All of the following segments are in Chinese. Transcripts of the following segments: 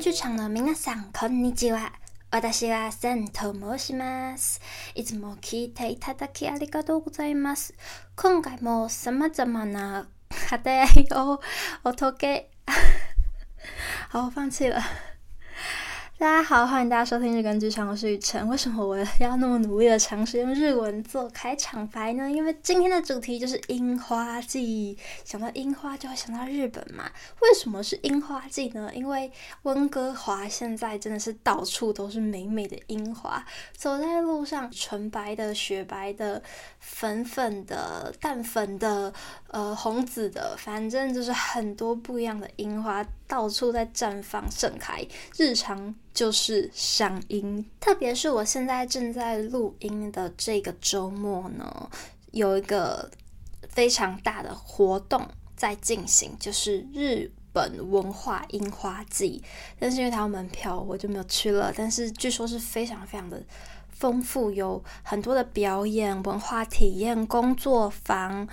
日更剧场の皆さん、こんにちは。私はセンと申します。いつも聞いていただきありがとうございます。今回も様々な課題を我投给，好，我放弃了。大家好，欢迎大家收听日更剧场，我是雨辰。为什么我要那么努力的尝试用日文做开场白呢？因为今天的主题就是樱花季，想到樱花就会想到日本嘛。为什么是樱花季呢？因为温哥华现在真的是到处都是美美的樱花，走在路上，纯白的、雪白的、粉粉的、淡粉的、呃红紫的，反正就是很多不一样的樱花。到处在绽放盛开，日常就是赏樱。特别是我现在正在录音的这个周末呢，有一个非常大的活动在进行，就是日本文化樱花季。但是因为它有门票，我就没有去了。但是据说是非常非常的丰富，有很多的表演、文化体验、工作坊。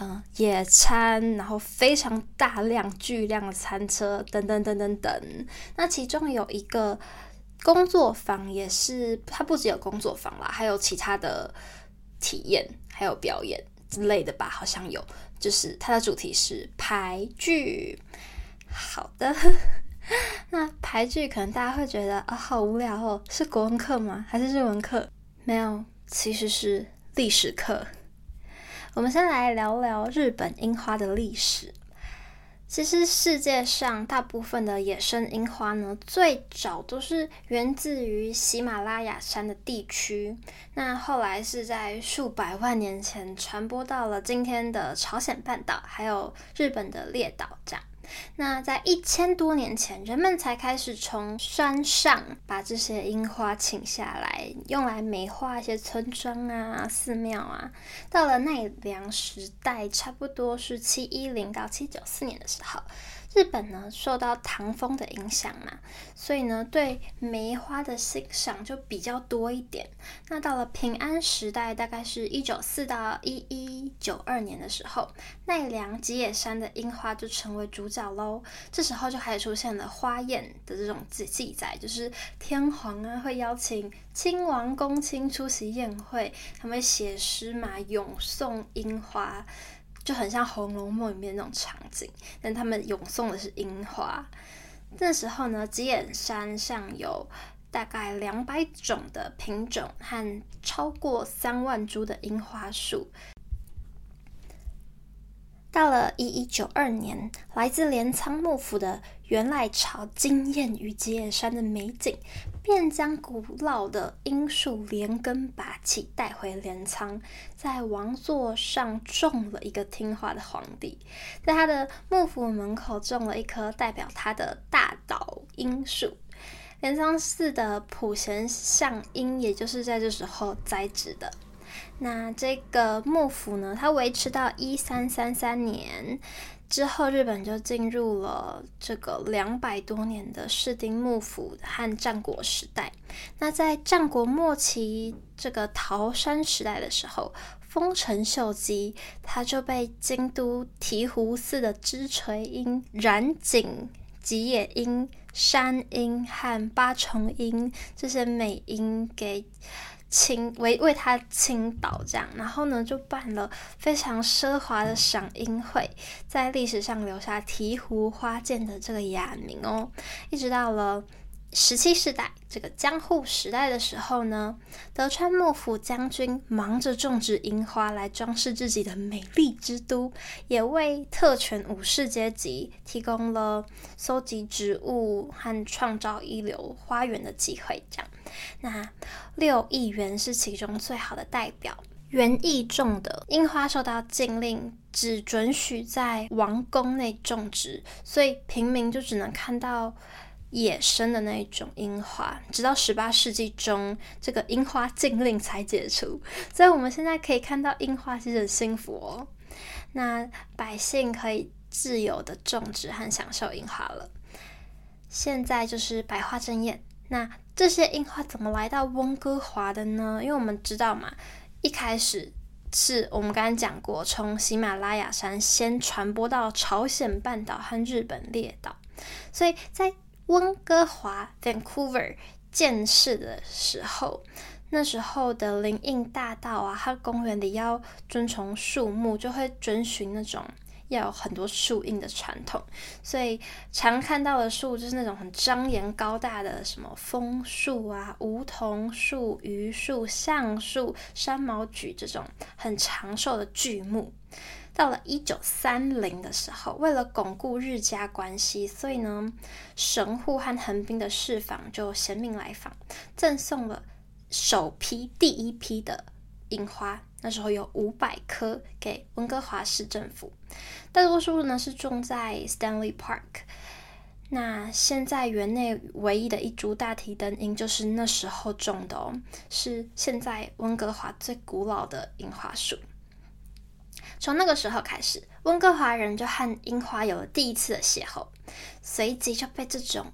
嗯，野餐，然后非常大量、巨量的餐车，等等等等等。那其中有一个工作坊，也是它不只有工作坊啦，还有其他的体验，还有表演之类的吧？好像有，就是它的主题是俳句。好的，那俳句可能大家会觉得啊、好无聊哦，是国文课吗？还是日文课？没有，其实是历史课。我们先来聊聊日本樱花的历史。其实世界上大部分的野生樱花呢，最早都是源自于喜马拉雅山的地区。那后来是在数百万年前传播到了今天的朝鲜半岛，还有日本的列岛这样。那在一千多年前，人们才开始从山上把这些樱花请下来，用来美化一些村庄啊、寺庙啊。到了奈良时代，差不多是七一零到七九四年的时候。日本呢，受到唐风的影响嘛，所以呢，对梅花的欣赏就比较多一点。那到了平安时代，大概是一九四到一一九二年的时候，奈良吉野山的樱花就成为主角喽。这时候就开始出现了花宴的这种记记载，就是天皇啊会邀请亲王公卿出席宴会，他们写诗嘛，咏颂樱花。就很像《红楼梦》里面那种场景，但他们咏颂的是樱花。那时候呢，吉野山上有大概两百种的品种和超过三万株的樱花树。到了一一九二年，来自镰仓幕府的源赖朝惊艳于吉野山的美景，便将古老的樱树连根拔起带回镰仓，在王座上种了一个听话的皇帝，在他的幕府门口种了一棵代表他的大岛樱树。镰仓寺的普贤像樱，也就是在这时候栽植的。那这个幕府呢，它维持到一三三三年之后，日本就进入了这个两百多年的室町幕府和战国时代。那在战国末期，这个桃山时代的时候，丰臣秀吉他就被京都醍醐寺的枝垂音、染井、吉野樱、山樱和八重樱这些美樱给。倾为为他倾倒这样，然后呢，就办了非常奢华的赏樱会，在历史上留下醍醐花见的这个雅名哦。一直到了十七世代这个江户时代的时候呢，德川幕府将军忙着种植樱花来装饰自己的美丽之都，也为特权武士阶级提供了搜集植物和创造一流花园的机会，这样。那六义园是其中最好的代表。园艺种的樱花受到禁令，只准许在王宫内种植，所以平民就只能看到野生的那一种樱花。直到十八世纪中，这个樱花禁令才解除，所以我们现在可以看到樱花，其实很幸福哦。那百姓可以自由的种植和享受樱花了。现在就是百花争艳。那这些樱花怎么来到温哥华的呢？因为我们知道嘛，一开始是我们刚刚讲过，从喜马拉雅山先传播到朝鲜半岛和日本列岛，所以在温哥华 （Vancouver） 建市的时候，那时候的林荫大道啊，它公园里要遵从树木，就会遵循那种。要有很多树荫的传统，所以常看到的树就是那种很张严高大的，什么枫树啊、梧桐树、榆树、橡树、山毛榉这种很长寿的巨木。到了一九三零的时候，为了巩固日加关系，所以呢，神户和横滨的市坊就衔命来访，赠送了首批第一批的樱花。那时候有五百棵给温哥华市政府，大多数呢是种在 Stanley Park。那现在园内唯一的一株大提灯樱就是那时候种的哦，是现在温哥华最古老的樱花树。从那个时候开始，温哥华人就和樱花有了第一次的邂逅，随即就被这种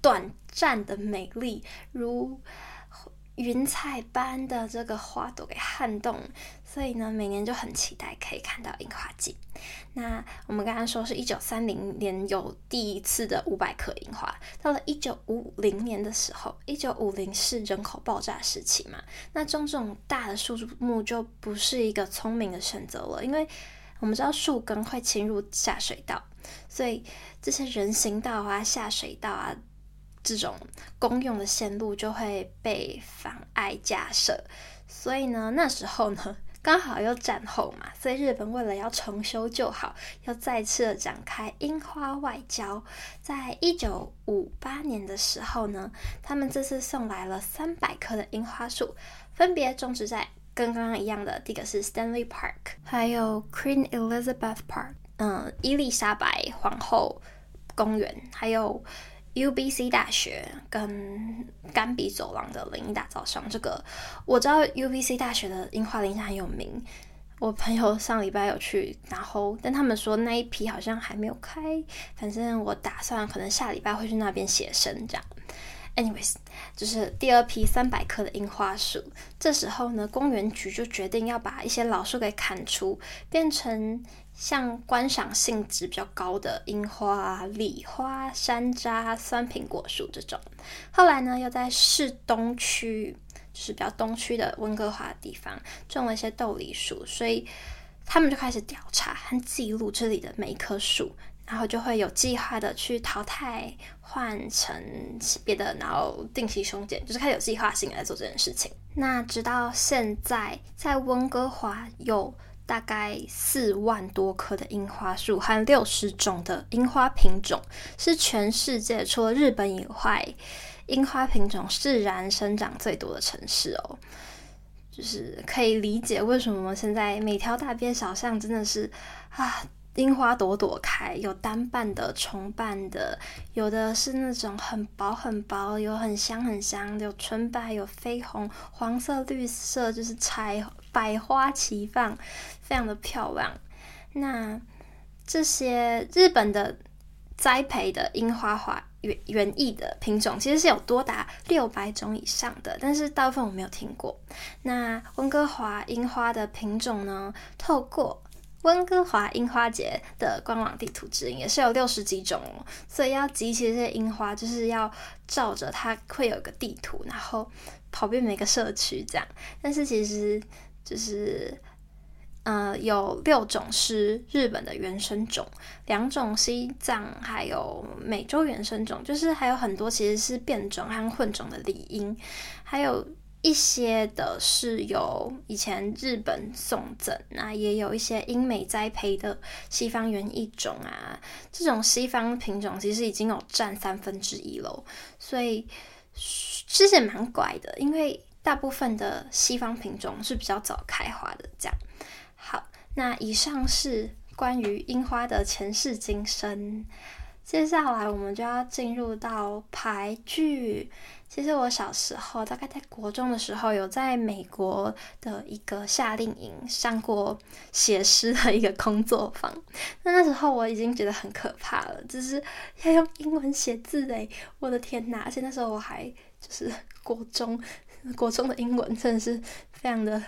短暂的美丽如。云彩般的这个花朵给撼动，所以呢，每年就很期待可以看到樱花季。那我们刚刚说是一九三零年有第一次的五百棵樱花，到了一九五零年的时候，一九五零是人口爆炸时期嘛，那种这种大的树木就不是一个聪明的选择了，因为我们知道树根会侵入下水道，所以这些人行道啊、下水道啊。这种公用的线路就会被妨碍架设，所以呢，那时候呢，刚好又战后嘛，所以日本为了要重修旧好，要再次的展开樱花外交。在一九五八年的时候呢，他们这次送来了三百棵的樱花树，分别种植在跟刚刚一样的，第一个是 Stanley Park，还有 Queen Elizabeth Park，嗯，伊丽莎白皇后公园，还有。UBC 大学跟甘比走廊的林荫大道上，这个我知道 UBC 大学的樱花林下很有名。我朋友上礼拜有去，然后但他们说那一批好像还没有开。反正我打算可能下礼拜会去那边写生这样。Anyways，就是第二批三百棵的樱花树。这时候呢，公园局就决定要把一些老树给砍除，变成。像观赏性质比较高的樱花、李花、山楂、酸苹果树这种，后来呢，又在市东区，就是比较东区的温哥华的地方种了一些豆梨树，所以他们就开始调查和记录这里的每一棵树，然后就会有计划的去淘汰、换成别的，然后定期修剪，就是开始有计划性来做这件事情。那直到现在，在温哥华有。大概四万多棵的樱花树和六十种的樱花品种，是全世界除了日本以外，樱花品种自然生长最多的城市哦。就是可以理解为什么现在每条大街小巷真的是啊，樱花朵朵开，有单瓣的、重瓣的，有的是那种很薄很薄，有很香很香，有纯白，有绯红、黄色、绿色，就是彩百花齐放。非常的漂亮。那这些日本的栽培的樱花花园园艺的品种，其实是有多达六百种以上的，但是大部分我没有听过。那温哥华樱花的品种呢？透过温哥华樱花节的官网地图指引，也是有六十几种哦。所以要集齐这些樱花，就是要照着它会有一个地图，然后跑遍每个社区这样。但是其实就是。呃，有六种是日本的原生种，两种西藏，还有美洲原生种，就是还有很多其实是变种和混种的理樱，还有一些的是由以前日本送赠，那也有一些英美栽培的西方原艺种啊，这种西方品种其实已经有占三分之一了，所以其实也蛮怪的，因为大部分的西方品种是比较早开花的，这样。好，那以上是关于樱花的前世今生。接下来我们就要进入到排剧。其实我小时候，大概在国中的时候，有在美国的一个夏令营上过写诗的一个工作坊。那那时候我已经觉得很可怕了，就是要用英文写字诶，我的天哪！而且那时候我还就是国中，国中的英文真的是非常的。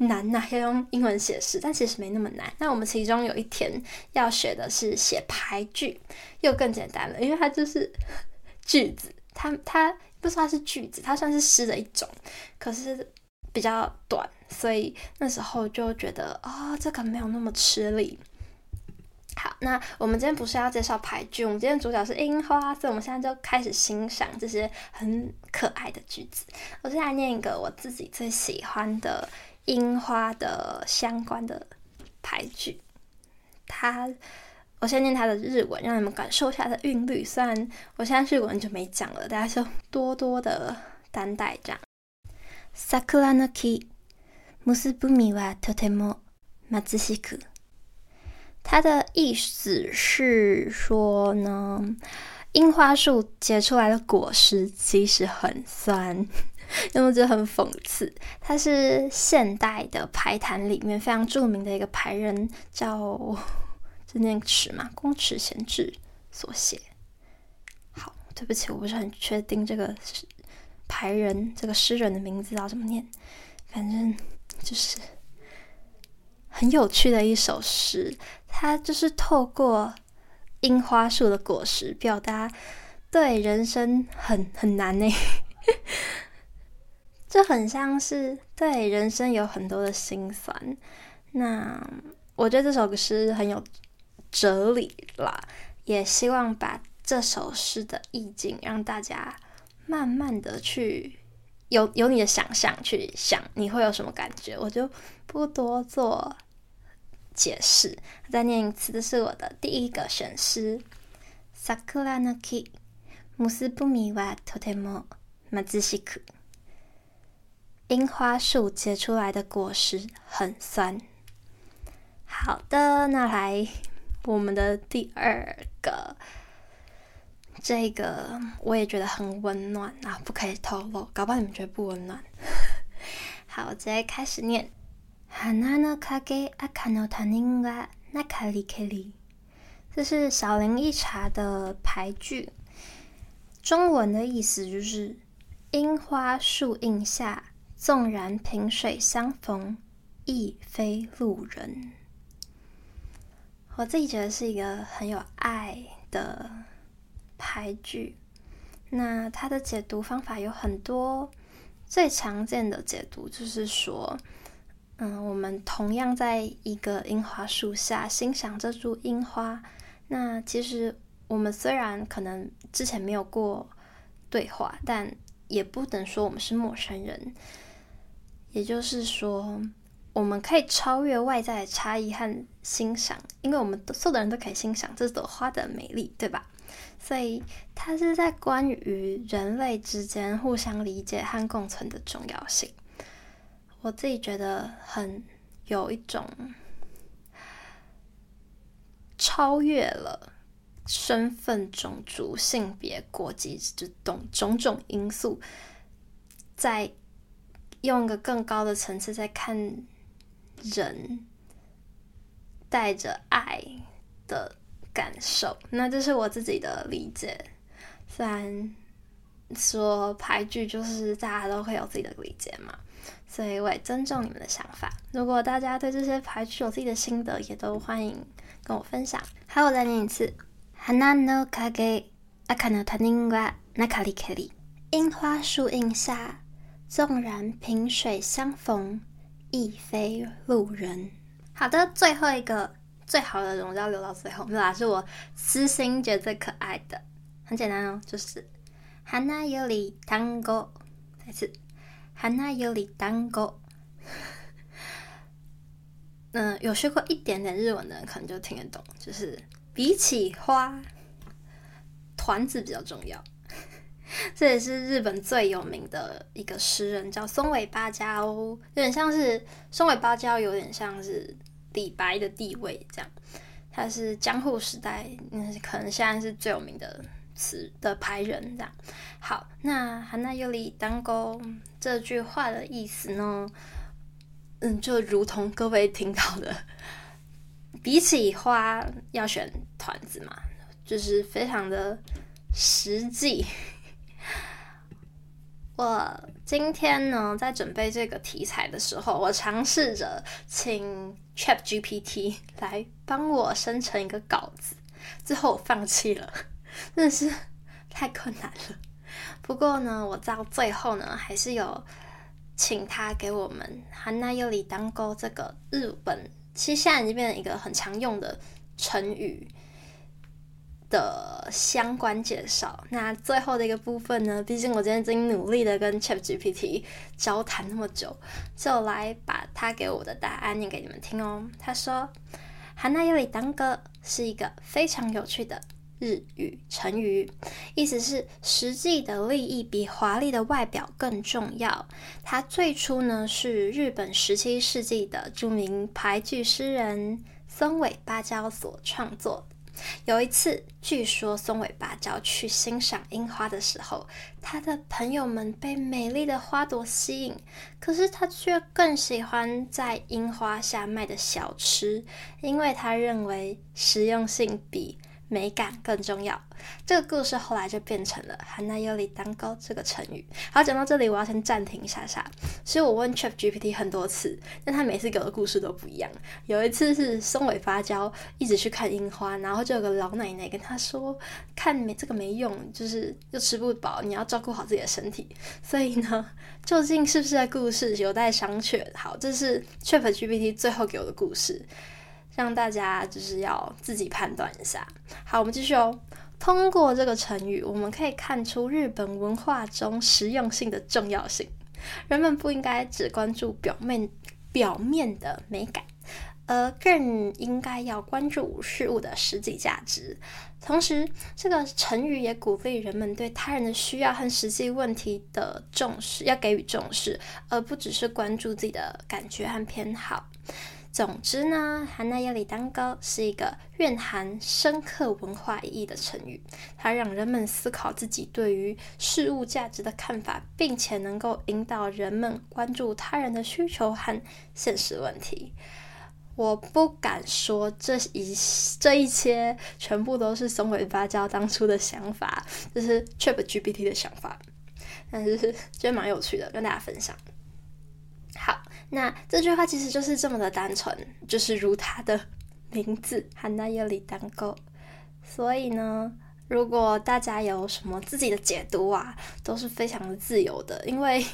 难呐、要用英文写诗，但其实没那么难。那我们其中有一天要学的是写排句，又更简单了，因为它就是句子，它它不说它是句子，它算是诗的一种，可是比较短，所以那时候就觉得啊、哦，这个没有那么吃力。好，那我们今天不是要介绍俳句，我们今天主角是樱花，所以我们现在就开始欣赏这些很可爱的句子。我先来念一个我自己最喜欢的樱花的相关的俳句。它，我先念它的日文，让你们感受一下它的韵律。虽然我现在日文就没讲了，大家就多多的担待这样。桜の木、结ぶ実はとても贫しく。 它的意思是说呢，樱花树结出来的果实其实很酸，因为我觉得很讽刺。它是现代的俳坛里面非常著名的一个俳人，叫这念尺嘛，宫尺贤治所写。好，对不起，我不是很确定这个俳人这个诗人的名字要怎么念，反正就是。很有趣的一首诗，它就是透过樱花树的果实，表达对人生很很难呢，这很像是对人生有很多的心酸。那我觉得这首诗很有哲理啦，也希望把这首诗的意境让大家慢慢的去有有你的想象去想，你会有什么感觉？我就不多做。解释，再念一次，这是我的第一个选诗。桜の木、结ぶ実はとても贫しく。樱花树结出来的果实很酸。好的，那来我们的第二个，这个我也觉得很温暖啊，不可以透露，搞不好你们觉得不温暖。好，我直接开始念。 花の影、赤の他人は中にけり。这是小林一茶的俳句，中文的意思就是：樱花树荫下，纵然萍水相逢，亦非路人。我自己觉得是一个很有爱的俳句。那它的解读方法有很多，最常见的解读就是说。 嗯，我们同样在一个樱花树下欣赏这株樱花。那其实我们虽然可能之前没有过对话，但也不能说我们是陌生人。也就是说，我们可以超越外在的差异和欣赏，因为我们所有的人都可以欣赏这朵花的美丽，对吧？所以它是在关于人类之间互相理解和共存的重要性。我自己觉得很有一种超越了身份、种族、性别、国籍这种种种因素，在用一个更高的层次在看人，带着爱的感受。那这是我自己的理解，虽然说俳句就是大家都会有自己的理解嘛。所以我也尊重你们的想法。如果大家对这些俳句有自己的心得，也都欢迎跟我分享。好，我再念一次。花の影、赤の他人は中にけり。樱花树荫下，纵然萍水相逢，亦非路人。好的，最后一个最好的容要留到最后，没有啦，是我私心觉得最可爱的。很简单哦，就是花より団子。再次。 花より団子，嗯，有学过一点点日文的人可能就听得懂，就是比起花，团子比较重要。这也是日本最有名的一个诗人，叫松尾芭蕉，有点像是松尾芭蕉，有点像是李白的地位这样。他是江户时代，嗯，可能现在是最有名的。词的排人这样，好，那花より団子这句话的意思呢？嗯，就如同各位听到的，比起花要选团子嘛，就是非常的实际。我今天呢，在准备这个题材的时候，我尝试着请 ChatGPT 来帮我生成一个稿子，最后我放弃了。真的是 太困难了。不过呢，我到最后呢，还是有请他给我们“はなよりだんご”这个日本，其实现在已经变成一个很常用的成语的相关介绍。那最后的一个部分呢，毕竟我今天已经努力的跟 ChatGPT 交谈那么久，就来把他给我的答案念给你们听哦。他说：“はなよりだんご”是一个非常有趣的。 日语成语，意思是实际的利益比华丽的外表更重要。它最初呢是日本十七世纪的著名俳句诗人松尾芭蕉所创作。有一次，据说松尾芭蕉去欣赏樱花的时候，他的朋友们被美丽的花朵吸引，可是他却更喜欢在樱花下卖的小吃，因为他认为实用性比美感更重要。这个故事后来就变成了“はなよりだんご”这个成语。好，讲到这里，我要先暂停一下下。其实我问 ChatGPT 很多次，但他每次给我的故事都不一样。有一次是松尾芭蕉一直去看樱花，然后就有个老奶奶跟他说：“看没这个没用，就是又吃不饱，你要照顾好自己的身体。”所以呢，究竟是不是在故事有待商榷。好，这是 ChatGPT 最后给我的故事。 让大家就是要自己判断一下。好，我们继续哦。通过这个成语，我们可以看出日本文化中实用性的重要性。人们不应该只关注表面表面的美感，而更应该要关注事物的实际价值。同时，这个成语也鼓励人们对他人的需要和实际问题的重视，要给予重视，而不只是关注自己的感觉和偏好。总之呢，はなよりだんご是一个蕴含深刻文化意义的成语，它让人们思考自己对于事物价值的看法，并且能够引导人们关注他人的需求和现实问题。我不敢说这一这一切全部都是松尾芭蕉当初的想法，这是 ChatGPT 的想法，但是觉得蛮有趣的，跟大家分享。好。 那这句话其实就是这么的单纯，就是如它的名字“はなよりだんご”。所以呢，如果大家有什么自己的解读啊，都是非常的自由的。因为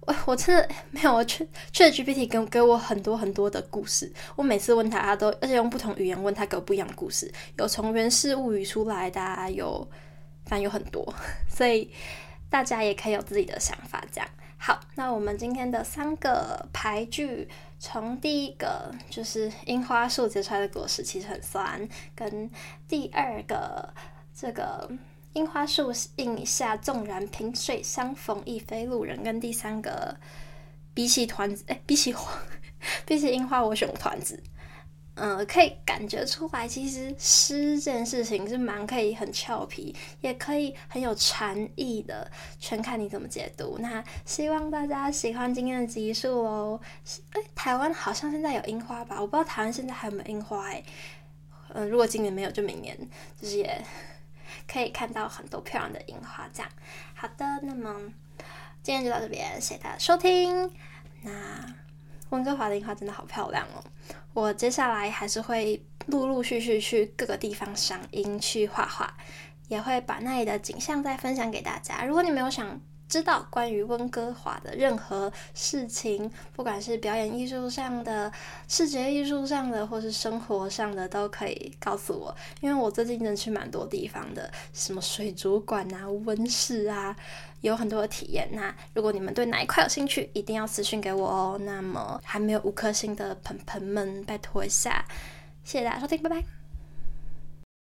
我我真的没有去 ChatGPT 给给我很多很多的故事，我每次问他，他都而且用不同语言问他，给我不一样的故事，有从《源氏物语》出来的啊，有反正有很多，所以大家也可以有自己的想法，这样。 好，那我们今天的三个牌句，从第一个就是樱花树结出来的果实其实很酸，跟第二个这个樱花树荫下纵然萍水相逢亦非路人，跟第三个比起团子，哎，比起，比起樱花我选团子。嗯，可以感觉出来，其实诗这件事情是蛮可以很俏皮，也可以很有禅意的，全看你怎么解读。那希望大家喜欢今天的集数哦。哎，台湾好像现在有樱花吧？我不知道台湾现在还有没有樱花哎。嗯，如果今年没有，就明年就是也可以看到很多漂亮的樱花。这样，好的，那么今天就到这边，谢谢大家收听。那。温哥华的樱花真的好漂亮哦！我接下来还是会陆陆续续去各个地方赏樱去画画，也会把那里的景象再分享给大家。如果你没有想知道关于温哥华的任何事情，不管是表演艺术上的、视觉艺术上的，或是生活上的，都可以告诉我。因为我最近真的去蛮多地方的，什么水族馆啊、温室啊，有很多的体验。那如果你们对哪一块有兴趣，一定要私讯给我哦。那么还没有五颗星的盆盆们，拜托一下，谢谢大家收听，拜拜。